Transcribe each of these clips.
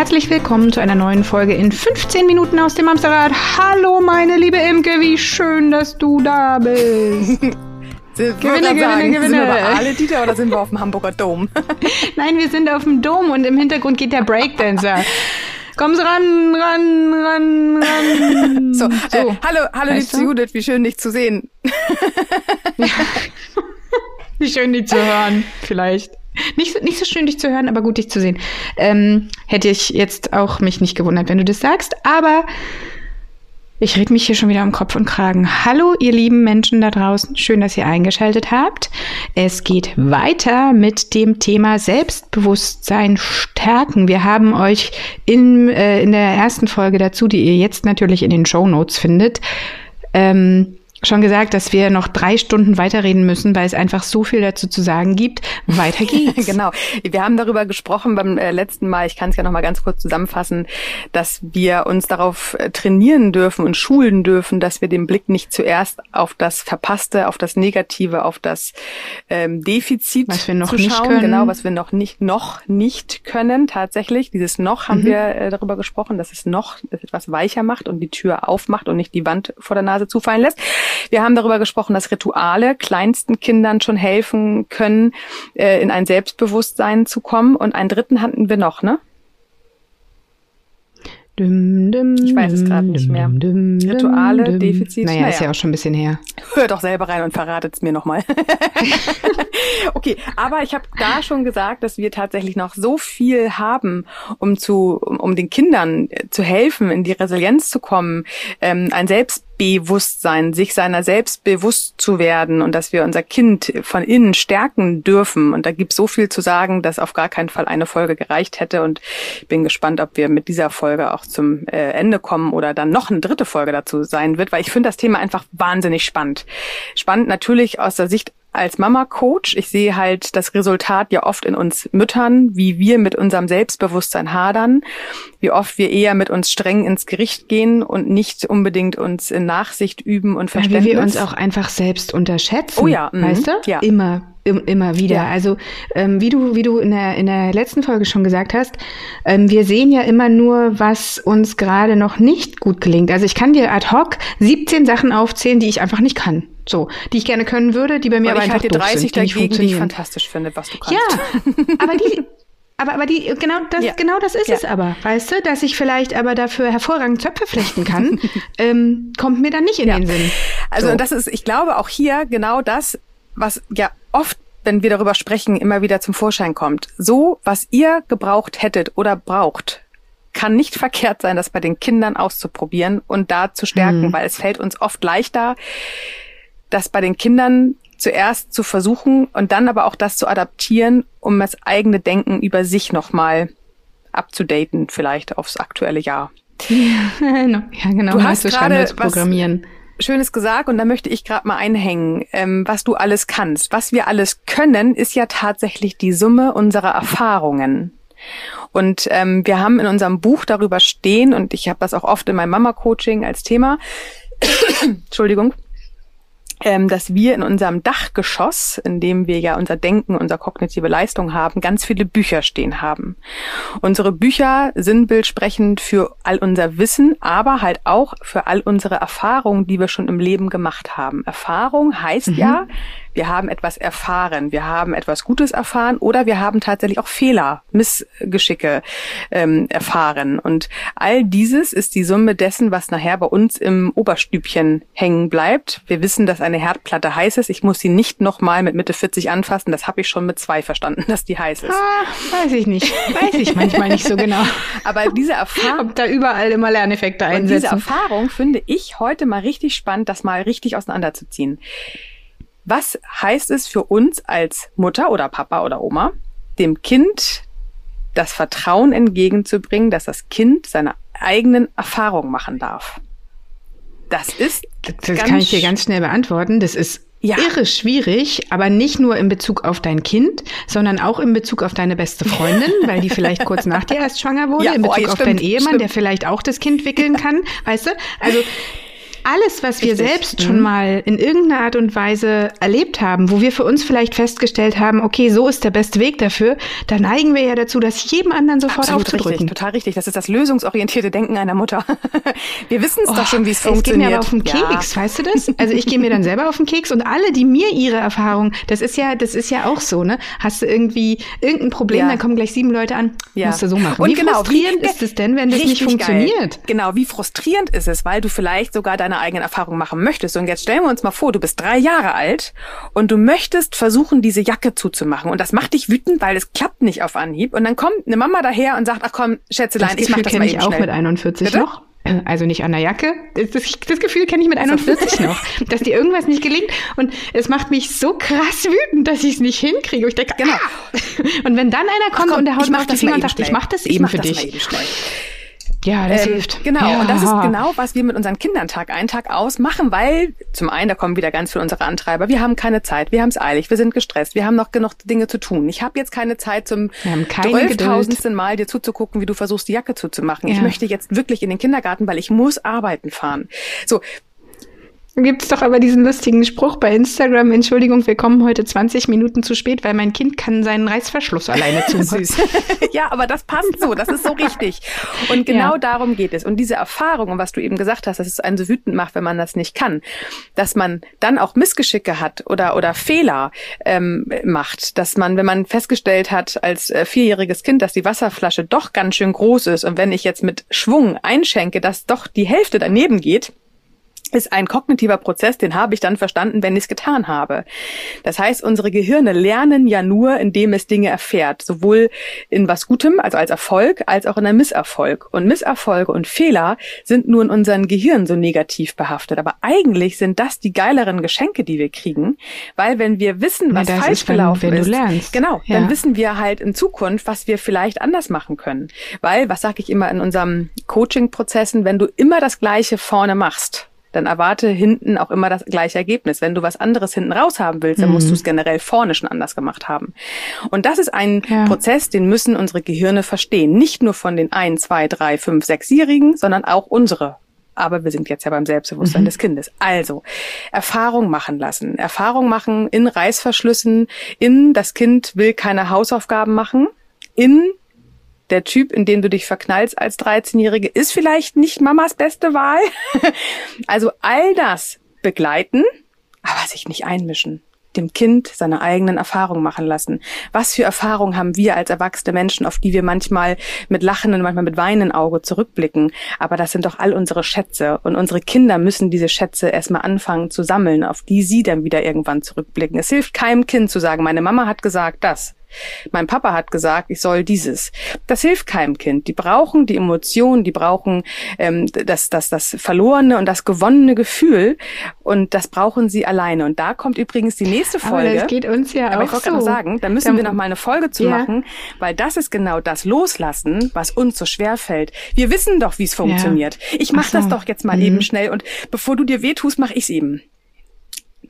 Herzlich willkommen zu einer neuen Folge in 15 Minuten aus dem Amsterrad. Hallo meine liebe Imke, wie schön, dass du da bist. Gewinne, gewinne, gewinne, gewinne. Sind wir bei Ale Dieter oder sind wir auf dem Hamburger Dom? Nein, wir sind auf dem Dom und im Hintergrund geht der Breakdancer. Komm ran, ran, ran, ran. So, so. Äh, hallo, hallo liebste Judith, wie schön dich zu sehen. wie schön dich zu hören, vielleicht. Nicht, nicht so schön, dich zu hören, aber gut, dich zu sehen. Ähm, hätte ich jetzt auch mich nicht gewundert, wenn du das sagst. Aber ich rede mich hier schon wieder am Kopf und Kragen. Hallo, ihr lieben Menschen da draußen. Schön, dass ihr eingeschaltet habt. Es geht weiter mit dem Thema Selbstbewusstsein stärken. Wir haben euch in, äh, in der ersten Folge dazu, die ihr jetzt natürlich in den Show Notes findet, ähm, schon gesagt, dass wir noch drei Stunden weiterreden müssen, weil es einfach so viel dazu zu sagen gibt. Weiter geht's. genau. Wir haben darüber gesprochen beim äh, letzten Mal, ich kann es ja noch mal ganz kurz zusammenfassen, dass wir uns darauf äh, trainieren dürfen und schulen dürfen, dass wir den Blick nicht zuerst auf das Verpasste, auf das Negative, auf das ähm, Defizit was wir noch nicht schauen, können. genau, was wir noch nicht noch nicht können tatsächlich. Dieses noch haben mhm. wir äh, darüber gesprochen, dass es noch etwas weicher macht und die Tür aufmacht und nicht die Wand vor der Nase zufallen lässt. Wir haben darüber gesprochen, dass Rituale kleinsten Kindern schon helfen können, äh, in ein Selbstbewusstsein zu kommen. Und einen dritten hatten wir noch, ne? Dum, dum, ich weiß es gerade nicht mehr. Dum, Rituale, Defizit. Naja, naja, ist ja auch schon ein bisschen her. Hört doch selber rein und verratet es mir nochmal. okay, aber ich habe da schon gesagt, dass wir tatsächlich noch so viel haben, um zu, um, um den Kindern zu helfen, in die Resilienz zu kommen, ähm, ein Selbst Selbstbewusstsein, sich seiner selbst bewusst zu werden und dass wir unser Kind von innen stärken dürfen. Und da gibt es so viel zu sagen, dass auf gar keinen Fall eine Folge gereicht hätte. Und ich bin gespannt, ob wir mit dieser Folge auch zum äh, Ende kommen oder dann noch eine dritte Folge dazu sein wird, weil ich finde das Thema einfach wahnsinnig spannend. Spannend natürlich aus der Sicht als Mama-Coach. Ich sehe halt das Resultat ja oft in uns Müttern, wie wir mit unserem Selbstbewusstsein hadern, wie oft wir eher mit uns streng ins Gericht gehen und nicht unbedingt uns in Nachsicht üben und Verständnis. Ja, wie wir uns auch einfach selbst unterschätzen. Oh ja, mhm. weißt du? Ja. Immer immer wieder. Ja. Also ähm, wie du wie du in der in der letzten Folge schon gesagt hast, ähm, wir sehen ja immer nur, was uns gerade noch nicht gut gelingt. Also ich kann dir ad hoc 17 Sachen aufzählen, die ich einfach nicht kann. So, die ich gerne können würde, die bei mir Weil aber ich einfach halt die 30 sind, die nicht dagegen, die ich fantastisch finde, was du kannst. Ja, aber die aber, aber die, genau das, Ja. genau das ist Ja. es aber, weißt du, dass ich vielleicht aber dafür hervorragend Zöpfe flechten kann, ähm, kommt mir dann nicht in Ja. den Sinn. Also So. das ist, ich glaube auch hier genau das, was ja oft, wenn wir darüber sprechen, immer wieder zum Vorschein kommt. So, was ihr gebraucht hättet oder braucht, kann nicht verkehrt sein, das bei den Kindern auszuprobieren und da zu stärken, Mhm. weil es fällt uns oft leichter, das bei den Kindern zuerst zu versuchen und dann aber auch das zu adaptieren, um das eigene Denken über sich nochmal abzudaten, vielleicht aufs aktuelle Jahr. ja, genau. Du hast gerade programmieren. Schönes gesagt und da möchte ich gerade mal einhängen, ähm, was du alles kannst. Was wir alles können, ist ja tatsächlich die Summe unserer Erfahrungen. Und ähm, wir haben in unserem Buch darüber stehen, und ich habe das auch oft in meinem Mama-Coaching als Thema, Entschuldigung, ähm, dass wir in unserem Dachgeschoss, in dem wir ja unser Denken, unsere kognitive Leistung haben, ganz viele Bücher stehen haben. Unsere Bücher sinnbildsprechend für all unser Wissen, aber halt auch für all unsere Erfahrungen, die wir schon im Leben gemacht haben. Erfahrung heißt ja, wir haben etwas erfahren, wir haben etwas Gutes erfahren oder wir haben tatsächlich auch Fehler, Missgeschicke ähm, erfahren. Und all dieses ist die Summe dessen, was nachher bei uns im Oberstübchen hängen bleibt. Wir wissen, dass eine Herdplatte heiß ist. Ich muss sie nicht nochmal mit Mitte 40 anfassen. Das habe ich schon mit zwei verstanden, dass die heiß ist. Ah, weiß ich nicht. Weiß ich manchmal nicht so genau. Aber diese Erfahrung, Ob da überall immer Lerneffekte und diese einsetzen. Erfahrung finde ich heute mal richtig spannend, das mal richtig auseinanderzuziehen. Was heißt es für uns als Mutter oder Papa oder Oma, dem Kind das Vertrauen entgegenzubringen, dass das Kind seine eigenen Erfahrungen machen darf? Das ist Das ganz kann ich dir ganz schnell beantworten. Das ist Ja. irre schwierig, aber nicht nur in Bezug auf dein Kind, sondern auch in Bezug auf deine beste Freundin, weil die vielleicht kurz nach dir erst schwanger wurde, Ja, in boah, Bezug ja, auf stimmt, deinen Ehemann, stimmt. der vielleicht auch das Kind wickeln kann, weißt du? Also alles, was wir selbst schon mhm. mal in irgendeiner Art und Weise erlebt haben, wo wir für uns vielleicht festgestellt haben, okay, so ist der beste Weg dafür, da neigen wir ja dazu, das jedem anderen sofort Absolut aufzudrücken. Richtig, total richtig. Das ist das lösungsorientierte Denken einer Mutter. wir wissen es oh, doch schon, wie es funktioniert. Es geht mir aber auf den Keks, ja. weißt du das? Also ich gehe mir dann selber auf den Keks und alle, die mir ihre Erfahrung, das ist ja, das ist ja auch so, ne? Hast du irgendwie irgendein Problem, ja. dann kommen gleich sieben Leute an, ja. musst du so machen. Und wie genau, frustrierend wie, ist es denn, wenn das nicht funktioniert? Geil. Genau, wie frustrierend ist es, weil du vielleicht sogar deine eigenen Erfahrungen machen möchtest. Und jetzt stellen wir uns mal vor, du bist drei Jahre alt und du möchtest versuchen, diese Jacke zuzumachen. Und das macht dich wütend, weil es klappt nicht auf Anhieb. Und dann kommt eine Mama daher und sagt, ach komm, Schätzelein, das ich mach das mal eben ich auch schnell. mit 41 Bitte? noch. Also nicht an der Jacke. Das, das Gefühl kenne ich mit 41 noch, dass dir irgendwas nicht gelingt. Und es macht mich so krass wütend, dass ich es nicht hinkriege. Ich denke, genau. Ah! Und wenn dann einer kommt komm, und der haut mir auf die Finger und sagt, ich mach das eben mach für das dich. Ja, das ähm, hilft. Genau, ja. und das ist genau, was wir mit unseren Kindern Tag ein, Tag aus machen, weil zum einen, da kommen wieder ganz viele unsere Antreiber, wir haben keine Zeit, wir haben es eilig, wir sind gestresst, wir haben noch genug Dinge zu tun. Ich habe jetzt keine Zeit zum zwölftausendsten Mal dir zuzugucken, wie du versuchst, die Jacke zuzumachen. Ja. Ich möchte jetzt wirklich in den Kindergarten, weil ich muss arbeiten fahren. So, Gibt es doch aber diesen lustigen Spruch bei Instagram, Entschuldigung, wir kommen heute 20 Minuten zu spät, weil mein Kind kann seinen Reißverschluss alleine zumachen. ja, aber das passt so, das ist so richtig. Und genau ja. darum geht es. Und diese Erfahrung, und was du eben gesagt hast, dass es einen so wütend macht, wenn man das nicht kann, dass man dann auch Missgeschicke hat oder, oder Fehler ähm, macht, dass man, wenn man festgestellt hat als äh, vierjähriges Kind, dass die Wasserflasche doch ganz schön groß ist und wenn ich jetzt mit Schwung einschenke, dass doch die Hälfte daneben geht, ist ein kognitiver Prozess, den habe ich dann verstanden, wenn ich es getan habe. Das heißt, unsere Gehirne lernen ja nur, indem es Dinge erfährt, sowohl in was Gutem, also als Erfolg, als auch in einem Misserfolg. Und Misserfolge und Fehler sind nur in unseren Gehirn so negativ behaftet. Aber eigentlich sind das die geileren Geschenke, die wir kriegen, weil wenn wir wissen, was ja, falsch ist, gelaufen ist, genau, ja. dann wissen wir halt in Zukunft, was wir vielleicht anders machen können. Weil, was sage ich immer in unserem Coaching-Prozessen, wenn du immer das Gleiche vorne machst, dann erwarte hinten auch immer das gleiche Ergebnis. Wenn du was anderes hinten raus haben willst, dann mhm. musst du es generell vorne schon anders gemacht haben. Und das ist ein ja. Prozess, den müssen unsere Gehirne verstehen. Nicht nur von den ein, zwei, drei, fünf, sechsjährigen, sondern auch unsere aber wir sind jetzt ja beim Selbstbewusstsein mhm. des Kindes. Also Erfahrung machen lassen. Erfahrung machen in Reißverschlüssen, in das Kind will keine Hausaufgaben machen, in der Typ, in den du dich verknallst als 13-Jährige, ist vielleicht nicht Mamas beste Wahl. also all das begleiten, aber sich nicht einmischen dem Kind seine eigenen Erfahrungen machen lassen. Was für Erfahrungen haben wir als erwachsene Menschen, auf die wir manchmal mit lachenden, manchmal mit weinenden Auge zurückblicken? Aber das sind doch all unsere Schätze. Und unsere Kinder müssen diese Schätze erstmal anfangen zu sammeln, auf die sie dann wieder irgendwann zurückblicken. Es hilft keinem Kind zu sagen, meine Mama hat gesagt das. Mein Papa hat gesagt, ich soll dieses. Das hilft keinem Kind. Die brauchen die Emotionen, die brauchen ähm, das, das, das verlorene und das gewonnene Gefühl und das brauchen sie alleine. Und da kommt übrigens die nächste Folge. Aber das geht uns ja Aber auch ich wollte so. sagen, da müssen Dann, wir noch mal eine Folge zu ja. machen, weil das ist genau das Loslassen, was uns so schwer fällt. Wir wissen doch, wie es funktioniert. Ja. Ich mache so. das doch jetzt mal mhm. eben schnell und bevor du dir wehtust, mache ich es eben.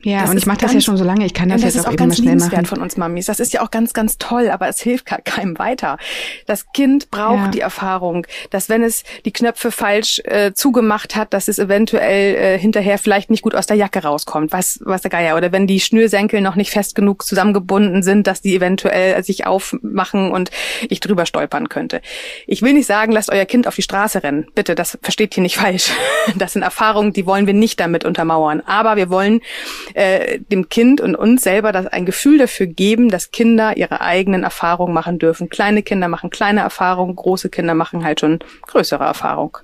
Ja, das und ich mache das ja schon so lange, ich kann das, das jetzt auch, auch ganz schnell machen. von uns Mamis. Das ist ja auch ganz, ganz toll, aber es hilft keinem weiter. Das Kind braucht ja. die Erfahrung, dass wenn es die Knöpfe falsch äh, zugemacht hat, dass es eventuell äh, hinterher vielleicht nicht gut aus der Jacke rauskommt, was, was der Geier. Oder wenn die Schnürsenkel noch nicht fest genug zusammengebunden sind, dass die eventuell sich aufmachen und ich drüber stolpern könnte. Ich will nicht sagen, lasst euer Kind auf die Straße rennen. Bitte, das versteht ihr nicht falsch. Das sind Erfahrungen, die wollen wir nicht damit untermauern. Aber wir wollen äh, dem Kind und uns selber das ein Gefühl dafür geben, dass Kinder ihre eigenen Erfahrungen machen dürfen. Kleine Kinder machen kleine Erfahrungen, große Kinder machen halt schon größere Erfahrungen.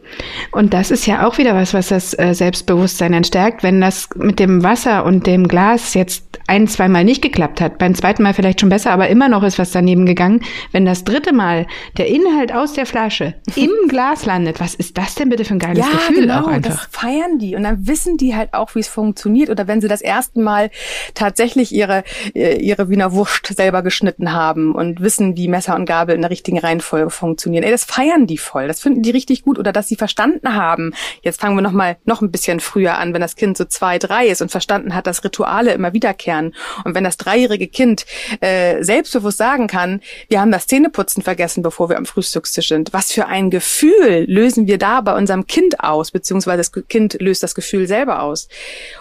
Und das ist ja auch wieder was, was das äh, Selbstbewusstsein entstärkt, wenn das mit dem Wasser und dem Glas jetzt ein, zweimal nicht geklappt hat, beim zweiten Mal vielleicht schon besser, aber immer noch ist was daneben gegangen. Wenn das dritte Mal der Inhalt aus der Flasche im Glas landet, was ist das denn bitte für ein geiles ja, Gefühl genau, auch einfach? Das feiern die und dann wissen die halt auch, wie es funktioniert. Oder wenn sie das ersten Mal tatsächlich ihre, äh, ihre Wiener Wurst selber geschnitten haben und wissen, wie Messer und Gabel in der richtigen Reihenfolge funktionieren. Ey, das feiern die voll. Das finden die richtig gut. Oder dass sie verstanden haben. Jetzt fangen wir noch mal noch ein bisschen früher an, wenn das Kind so zwei, drei ist und verstanden hat, dass Rituale immer wiederkehren lernen. Und wenn das dreijährige Kind äh, selbstbewusst sagen kann, wir haben das Zähneputzen vergessen, bevor wir am Frühstückstisch sind, was für ein Gefühl lösen wir da bei unserem Kind aus, beziehungsweise das Kind löst das Gefühl selber aus.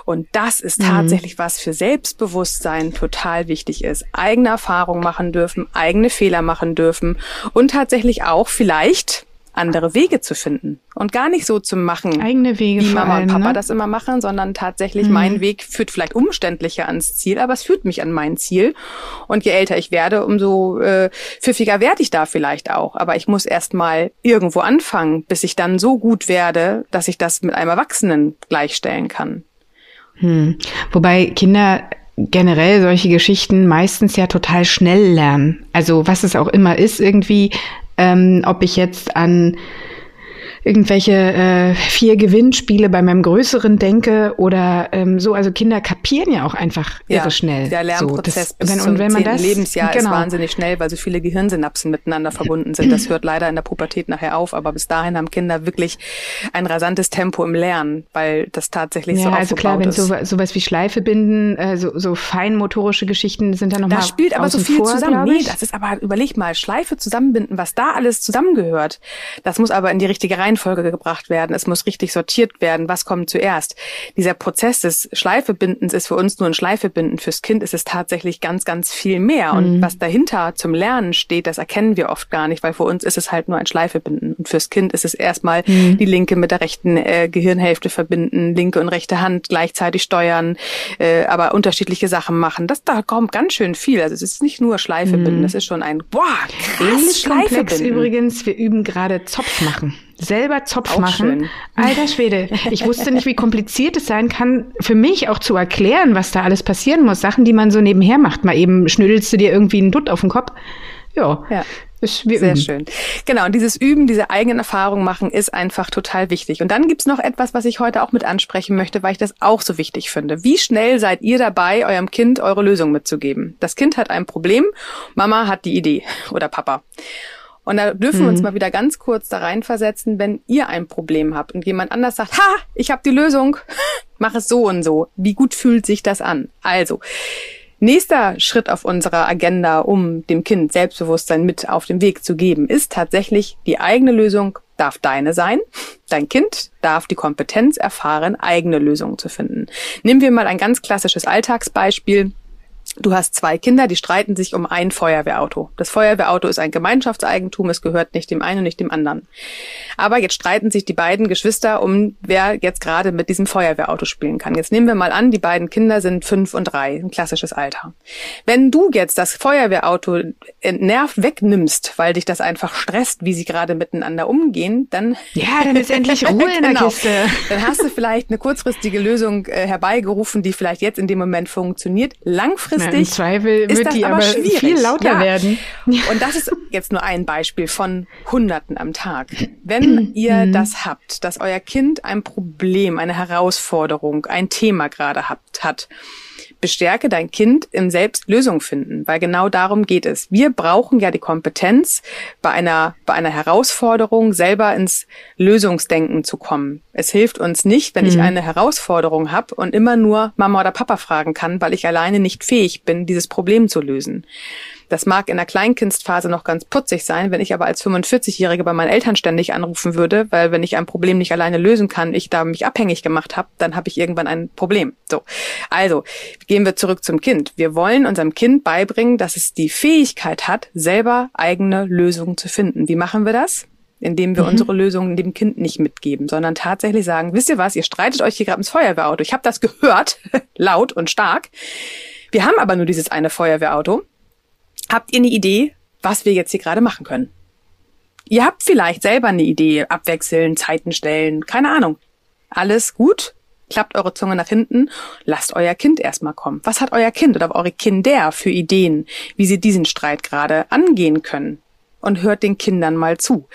Und das ist mhm. tatsächlich mhm. was für Selbstbewusstsein total wichtig ist. Eigene Erfahrungen machen dürfen, eigene Fehler machen dürfen und tatsächlich auch vielleicht andere Wege zu finden und gar nicht so zu machen, eigene Wege wie Mama allem, und Papa ne? das immer machen, sondern tatsächlich mhm. mein Weg führt vielleicht umständlicher ans Ziel, aber es führt mich an mein Ziel. Und je älter ich werde, umso äh, pfiffiger werde ich da vielleicht auch. Aber ich muss erst mal irgendwo anfangen, bis ich dann so gut werde, dass ich das mit einem Erwachsenen gleichstellen kann. Hm. Wobei Kinder generell solche Geschichten meistens ja total schnell lernen. Also was es auch immer ist, irgendwie ähm, ob ich jetzt an irgendwelche äh, vier Gewinnspiele bei meinem Größeren denke oder ähm, so. Also Kinder kapieren ja auch einfach ja, irre schnell. Der Lernprozess so, das, bis wenn, zum und wenn man das, Lebensjahr genau. ist wahnsinnig schnell, weil so viele Gehirnsynapsen miteinander verbunden sind. Das hört leider in der Pubertät nachher auf, aber bis dahin haben Kinder wirklich ein rasantes Tempo im Lernen, weil das tatsächlich ja, so also klar, wenn so sowas wie Schleife binden, äh, so, so feinmotorische Geschichten sind da nochmal. Da spielt aber so viel vor, zusammen. Nee, das ist aber, überleg mal, Schleife zusammenbinden, was da alles zusammengehört. Das muss aber in die richtige Reihenfolge Reihenfolge gebracht werden. Es muss richtig sortiert werden. Was kommt zuerst? Dieser Prozess des Schleifebindens ist für uns nur ein Schleifebinden. Fürs Kind ist es tatsächlich ganz, ganz viel mehr. Mhm. Und was dahinter zum Lernen steht, das erkennen wir oft gar nicht, weil für uns ist es halt nur ein Schleifebinden. Und fürs Kind ist es erstmal mhm. die linke mit der rechten äh, Gehirnhälfte verbinden, linke und rechte Hand gleichzeitig steuern, äh, aber unterschiedliche Sachen machen. Das da kommt ganz schön viel. Also es ist nicht nur Schleifebinden, mhm. es ist schon ein boah, krass Schleifebinden. übrigens, wir üben gerade Zopf machen selber Zopf auch machen. Schön. Alter Schwede, ich wusste nicht, wie kompliziert es sein kann, für mich auch zu erklären, was da alles passieren muss. Sachen, die man so nebenher macht. Mal eben schnüdelst du dir irgendwie einen Dutt auf den Kopf. Ja. ja. Sehr üben. schön. Genau, und dieses Üben, diese eigenen Erfahrungen machen, ist einfach total wichtig. Und dann gibt's noch etwas, was ich heute auch mit ansprechen möchte, weil ich das auch so wichtig finde. Wie schnell seid ihr dabei, eurem Kind eure Lösung mitzugeben? Das Kind hat ein Problem, Mama hat die Idee oder Papa. Und da dürfen wir uns mhm. mal wieder ganz kurz da reinversetzen, wenn ihr ein Problem habt und jemand anders sagt, ha, ich habe die Lösung, mach es so und so. Wie gut fühlt sich das an? Also, nächster Schritt auf unserer Agenda, um dem Kind Selbstbewusstsein mit auf den Weg zu geben, ist tatsächlich die eigene Lösung darf deine sein. Dein Kind darf die Kompetenz erfahren, eigene Lösungen zu finden. Nehmen wir mal ein ganz klassisches Alltagsbeispiel. Du hast zwei Kinder, die streiten sich um ein Feuerwehrauto. Das Feuerwehrauto ist ein Gemeinschaftseigentum, es gehört nicht dem einen und nicht dem anderen. Aber jetzt streiten sich die beiden Geschwister um, wer jetzt gerade mit diesem Feuerwehrauto spielen kann. Jetzt nehmen wir mal an, die beiden Kinder sind fünf und drei, ein klassisches Alter. Wenn du jetzt das Feuerwehrauto entnervt wegnimmst, weil dich das einfach stresst, wie sie gerade miteinander umgehen, dann ja, dann ist endlich Ruhe in der genau. Kiste. Dann hast du vielleicht eine kurzfristige Lösung äh, herbeigerufen, die vielleicht jetzt in dem Moment funktioniert. Langfristig lustig. Im Zweifel wird die aber, aber viel lauter ja. werden. Und das ist jetzt nur ein Beispiel von Hunderten am Tag. Wenn ihr mhm. das habt, dass euer Kind ein Problem, eine Herausforderung, ein Thema gerade habt, hat, bestärke dein Kind im Selbstlösung finden, weil genau darum geht es. Wir brauchen ja die Kompetenz, bei einer, bei einer Herausforderung selber ins Lösungsdenken zu kommen. Es hilft uns nicht, wenn mhm. ich eine Herausforderung habe und immer nur Mama oder Papa fragen kann, weil ich alleine nicht fähig bin, dieses Problem zu lösen. Das mag in der Kleinkindsphase noch ganz putzig sein, wenn ich aber als 45-Jährige bei meinen Eltern ständig anrufen würde, weil wenn ich ein Problem nicht alleine lösen kann, ich da mich abhängig gemacht habe, dann habe ich irgendwann ein Problem. So, also gehen wir zurück zum Kind. Wir wollen unserem Kind beibringen, dass es die Fähigkeit hat, selber eigene Lösungen zu finden. Wie machen wir das? indem wir mhm. unsere Lösungen dem Kind nicht mitgeben, sondern tatsächlich sagen, wisst ihr was, ihr streitet euch hier gerade ins Feuerwehrauto. Ich habe das gehört, laut und stark. Wir haben aber nur dieses eine Feuerwehrauto. Habt ihr eine Idee, was wir jetzt hier gerade machen können? Ihr habt vielleicht selber eine Idee, abwechseln, Zeiten stellen, keine Ahnung. Alles gut? Klappt eure Zunge nach hinten, lasst euer Kind erstmal kommen. Was hat euer Kind oder eure Kinder für Ideen, wie sie diesen Streit gerade angehen können? Und hört den Kindern mal zu.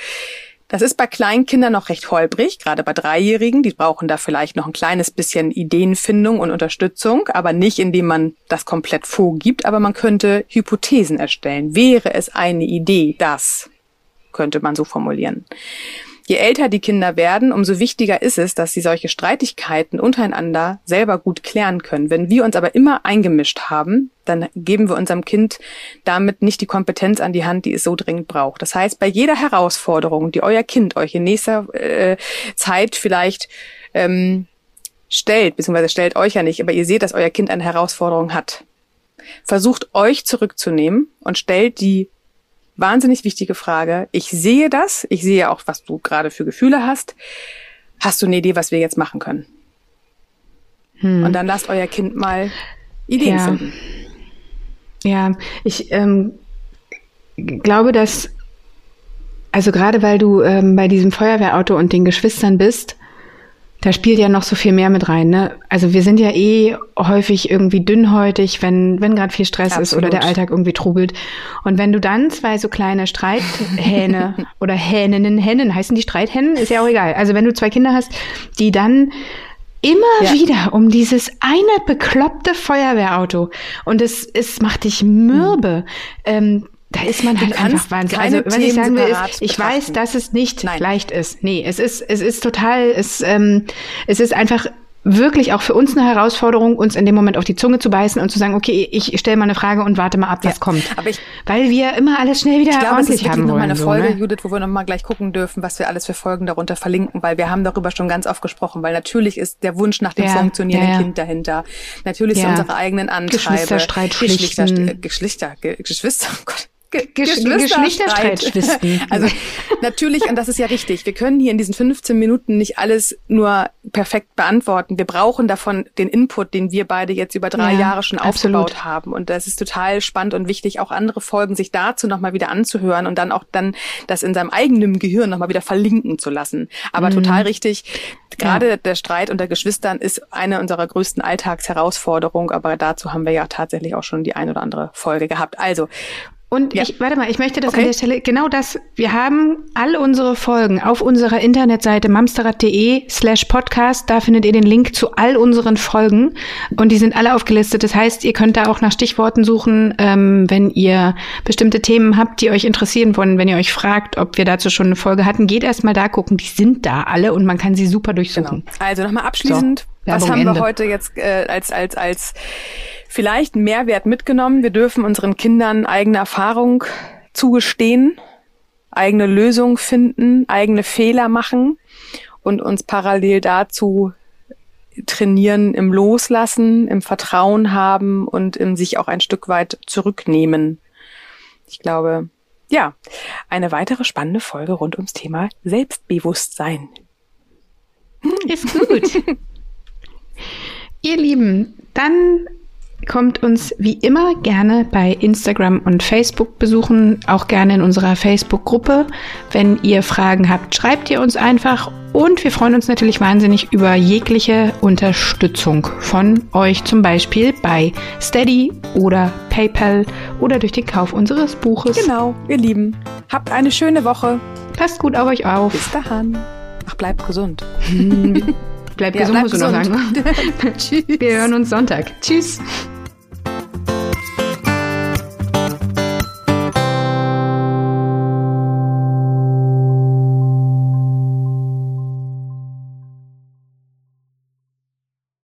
Das ist bei Kleinkindern noch recht holprig, gerade bei Dreijährigen. Die brauchen da vielleicht noch ein kleines bisschen Ideenfindung und Unterstützung, aber nicht, indem man das komplett vorgibt. Aber man könnte Hypothesen erstellen. Wäre es eine Idee, das könnte man so formulieren. Je älter die Kinder werden, umso wichtiger ist es, dass sie solche Streitigkeiten untereinander selber gut klären können. Wenn wir uns aber immer eingemischt haben, dann geben wir unserem Kind damit nicht die Kompetenz an die Hand, die es so dringend braucht. Das heißt, bei jeder Herausforderung, die euer Kind euch in nächster äh, Zeit vielleicht ähm, stellt, beziehungsweise stellt euch ja nicht, aber ihr seht, dass euer Kind eine Herausforderung hat. Versucht euch zurückzunehmen und stellt die wahnsinnig wichtige Frage. Ich sehe das, ich sehe auch, was du gerade für Gefühle hast. Hast du eine Idee, was wir jetzt machen können? Hm. Und dann lasst euer Kind mal Ideen ja. finden. Ja, ich ähm, glaube, dass, also gerade weil du ähm, bei diesem Feuerwehrauto und den Geschwistern bist, da spielt ja noch so viel mehr mit rein. Ne? Also wir sind ja eh häufig irgendwie dünnhäutig, wenn, wenn gerade viel Stress Absolut. ist oder der Alltag irgendwie trubelt. Und wenn du dann zwei so kleine Streithähne oder Hähninnen, Hennen, heißen die Streithähnen? Ist ja auch egal. Also wenn du zwei Kinder hast, die dann immer ja. wieder um dieses eine bekloppte Feuerwehrauto und es, es macht dich mürbe. Mhm. Ähm, da ist man halt einfach wahnsinnig. Also, was Themen ich sagen will, ist, ich betrachten. weiß, dass es nicht Nein. leicht ist. Nee, es ist, es ist total, es, ähm, es ist einfach wirklich auch für uns eine Herausforderung, uns in dem Moment auf die Zunge zu beißen und zu sagen, okay, ich stelle mal eine Frage und warte mal ab, was ja, kommt. Aber ich, Weil wir immer alles schnell wieder ich glaube, ordentlich es ist haben noch wollen. eine Folge, so, ne? Judith, wo wir noch mal gleich gucken dürfen, was wir alles für Folgen darunter verlinken, weil wir haben darüber schon ganz oft gesprochen, weil natürlich ist der Wunsch nach dem ja, funktionierenden ja, Kind dahinter. Natürlich sind unsere eigenen Antreiber. Geschwisterstreit, Geschwister, Geschwister, Geschwister, oh Gott. Geschwisterstreit. Also natürlich, und das ist ja richtig, wir können hier in diesen 15 Minuten nicht alles nur perfekt beantworten. Wir brauchen davon den Input, den wir beide jetzt über drei ja, Jahre schon absolut. aufgebaut haben. Und das ist total spannend und wichtig, auch andere Folgen sich dazu nochmal wieder anzuhören und dann auch dann das in seinem eigenen Gehirn nochmal wieder verlinken zu lassen. Aber mhm. total richtig, gerade ja. der Streit unter Geschwistern ist eine unserer größten Alltagsherausforderungen, aber dazu haben wir ja tatsächlich auch schon die ein oder andere Folge gehabt. Also und ja. ich, warte mal, ich möchte das okay. an der Stelle, genau das, wir haben all unsere Folgen auf unserer Internetseite mamsterrad.de slash podcast, da findet ihr den Link zu all unseren Folgen und die sind alle aufgelistet. Das heißt, ihr könnt da auch nach Stichworten suchen, ähm, wenn ihr bestimmte Themen habt, die euch interessieren wollen, wenn ihr euch fragt, ob wir dazu schon eine Folge hatten, geht erstmal da gucken, die sind da alle und man kann sie super durchsuchen. Genau. Also nochmal abschließend, so, was haben Ende. wir heute jetzt äh, als, als, als vielleicht Mehrwert mitgenommen. Wir dürfen unseren Kindern eigene Erfahrung zugestehen, eigene Lösungen finden, eigene Fehler machen und uns parallel dazu trainieren im Loslassen, im Vertrauen haben und im sich auch ein Stück weit zurücknehmen. Ich glaube, ja, eine weitere spannende Folge rund ums Thema Selbstbewusstsein. Ist gut. Ihr Lieben, dann kommt uns wie immer gerne bei Instagram und Facebook besuchen, auch gerne in unserer Facebook-Gruppe. Wenn ihr Fragen habt, schreibt ihr uns einfach und wir freuen uns natürlich wahnsinnig über jegliche Unterstützung von euch, zum Beispiel bei Steady oder PayPal oder durch den Kauf unseres Buches. Genau, ihr Lieben, habt eine schöne Woche. Passt gut auf euch auf. Bis dahin. Ach, bleibt gesund. Bleibt ja, gesund, bleib musst gesund. du noch sagen. Wir hören uns Sonntag. Tschüss.